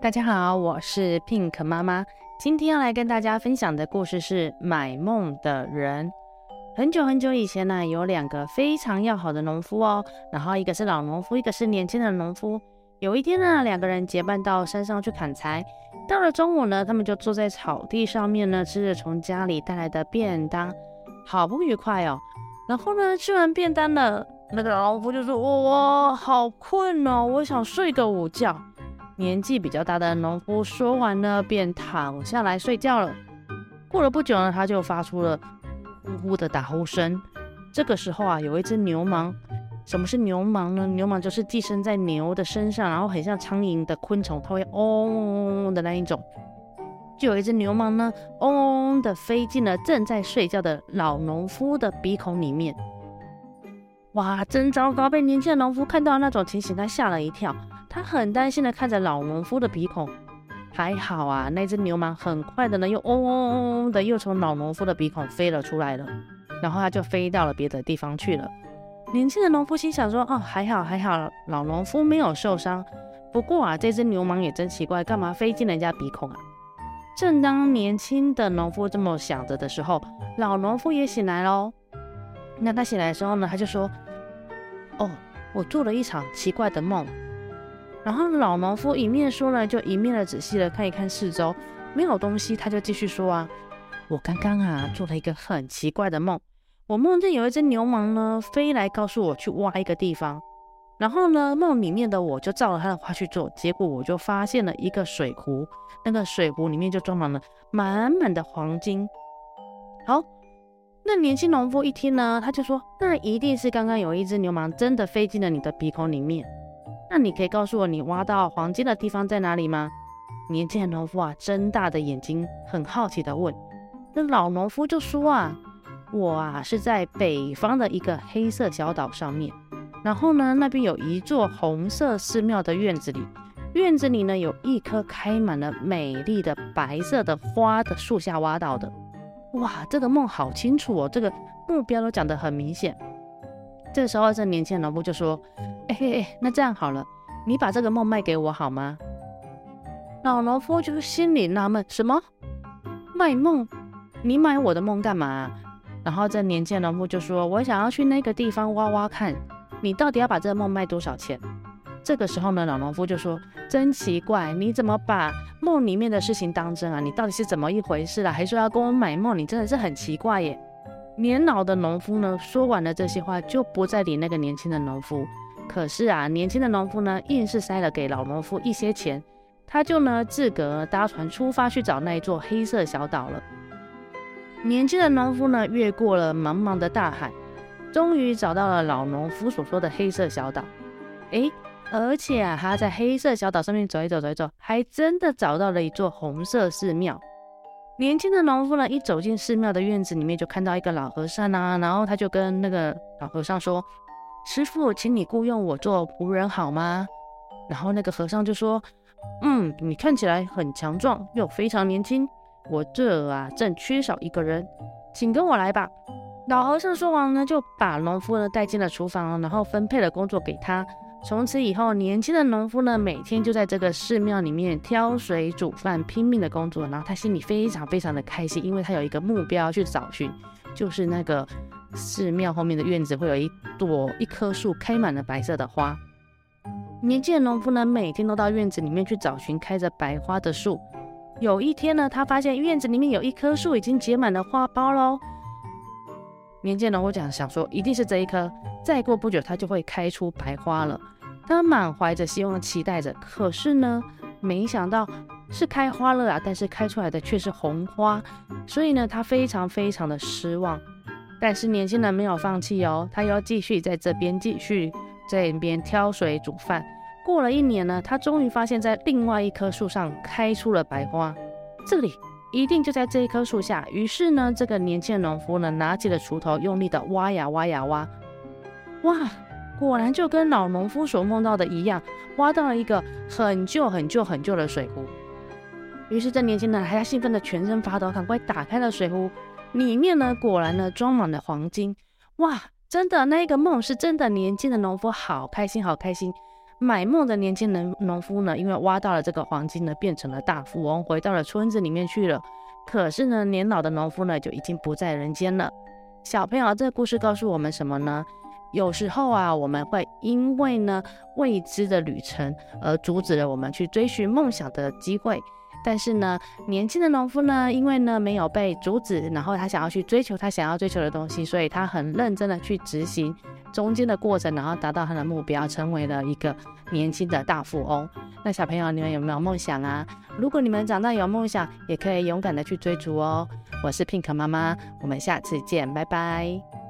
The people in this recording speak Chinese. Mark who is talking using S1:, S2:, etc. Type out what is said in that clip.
S1: 大家好，我是 Pink 妈妈。今天要来跟大家分享的故事是《买梦的人》。很久很久以前呢，有两个非常要好的农夫哦，然后一个是老农夫，一个是年轻的农夫。有一天呢，两个人结伴到山上去砍柴。到了中午呢，他们就坐在草地上面呢，吃着从家里带来的便当，好不愉快哦。然后呢，吃完便当了，那个农夫就说：“哇，好困哦，我想睡个午觉。”年纪比较大的农夫说完呢，便躺下来睡觉了。过了不久呢，他就发出了呼呼的打呼声。这个时候啊，有一只牛虻。什么是牛虻呢？牛虻就是寄生在牛的身上，然后很像苍蝇的昆虫，它会嗡嗡的那一种。就有一只牛虻呢，嗡嗡的飞进了正在睡觉的老农夫的鼻孔里面。哇，真糟糕！被年轻的农夫看到那种情形，他吓了一跳。他很担心的看着老农夫的鼻孔，还好啊，那只牛虻很快的呢，又嗡嗡嗡的又从老农夫的鼻孔飞了出来了，然后他就飞到了别的地方去了。年轻的农夫心想说：“哦，还好还好，老农夫没有受伤。不过啊，这只牛虻也真奇怪，干嘛飞进人家鼻孔啊？”正当年轻的农夫这么想着的时候，老农夫也醒来喽。那他醒来的时候呢，他就说：“哦，我做了一场奇怪的梦。”然后老农夫一面说呢，就一面的仔细的看一看四周，没有东西，他就继续说啊，我刚刚啊做了一个很奇怪的梦，我梦见有一只牛虻呢飞来告诉我去挖一个地方，然后呢梦里面的我就照了他的话去做，结果我就发现了一个水壶，那个水壶里面就装满了满满的黄金。好，那年轻农夫一听呢，他就说，那一定是刚刚有一只牛虻真的飞进了你的鼻孔里面。那你可以告诉我，你挖到黄金的地方在哪里吗？年轻的农夫啊，睁大的眼睛，很好奇地问。那老农夫就说啊，我啊是在北方的一个黑色小岛上面，然后呢，那边有一座红色寺庙的院子里，院子里呢有一棵开满了美丽的白色的花的树下挖到的。哇，这个梦好清楚哦，这个目标都讲得很明显。这时候，这年轻的农夫就说：“哎嘿哎，那这样好了，你把这个梦卖给我好吗？”老农夫就心里纳闷：“什么卖梦？你买我的梦干嘛？”然后这年轻的农夫就说：“我想要去那个地方挖挖看，你到底要把这个梦卖多少钱？”这个时候呢，老农夫就说：“真奇怪，你怎么把梦里面的事情当真啊？你到底是怎么一回事啊？还说要跟我买梦，你真的是很奇怪耶。”年老的农夫呢，说完了这些话，就不再理那个年轻的农夫。可是啊，年轻的农夫呢，硬是塞了给老农夫一些钱，他就呢自个搭船出发去找那一座黑色小岛了。年轻的农夫呢，越过了茫茫的大海，终于找到了老农夫所说的黑色小岛。诶，而且啊，他在黑色小岛上面走一走，走一走，还真的找到了一座红色寺庙。年轻的农夫呢，一走进寺庙的院子里面，就看到一个老和尚啊，然后他就跟那个老和尚说：“师傅，请你雇佣我做仆人好吗？”然后那个和尚就说：“嗯，你看起来很强壮，又非常年轻，我这啊正缺少一个人，请跟我来吧。”老和尚说完呢，就把农夫呢带进了厨房，然后分配了工作给他。从此以后，年轻的农夫呢，每天就在这个寺庙里面挑水煮饭，拼命的工作。然后他心里非常非常的开心，因为他有一个目标去找寻，就是那个寺庙后面的院子会有一朵一棵树开满了白色的花。年轻的农夫呢，每天都到院子里面去找寻开着白花的树。有一天呢，他发现院子里面有一棵树已经结满了花苞喽。年轻的农夫讲想说，一定是这一棵，再过不久它就会开出白花了。他满怀着希望期待着，可是呢，没想到是开花了啊，但是开出来的却是红花，所以呢，他非常非常的失望。但是年轻人没有放弃哦，他要继续在这边继续在这边挑水煮饭。过了一年呢，他终于发现，在另外一棵树上开出了白花，这里一定就在这一棵树下。于是呢，这个年轻的农夫呢，拿起了锄头，用力的挖呀挖呀挖，哇！果然就跟老农夫所梦到的一样，挖到了一个很旧、很旧、很旧的水壶。于是这年轻人还要兴奋的全身发抖，赶快打开了水壶，里面呢果然呢装满了黄金。哇，真的，那一个梦是真的。年轻的农夫好开心，好开心。买梦的年轻人农夫呢，因为挖到了这个黄金呢，变成了大富翁，回到了村子里面去了。可是呢，年老的农夫呢，就已经不在人间了。小朋友，这个故事告诉我们什么呢？有时候啊，我们会因为呢未知的旅程而阻止了我们去追寻梦想的机会。但是呢，年轻的农夫呢，因为呢没有被阻止，然后他想要去追求他想要追求的东西，所以他很认真的去执行中间的过程，然后达到他的目标，成为了一个年轻的大富翁。那小朋友，你们有没有梦想啊？如果你们长大有梦想，也可以勇敢的去追逐哦。我是 Pink 妈妈，我们下次见，拜拜。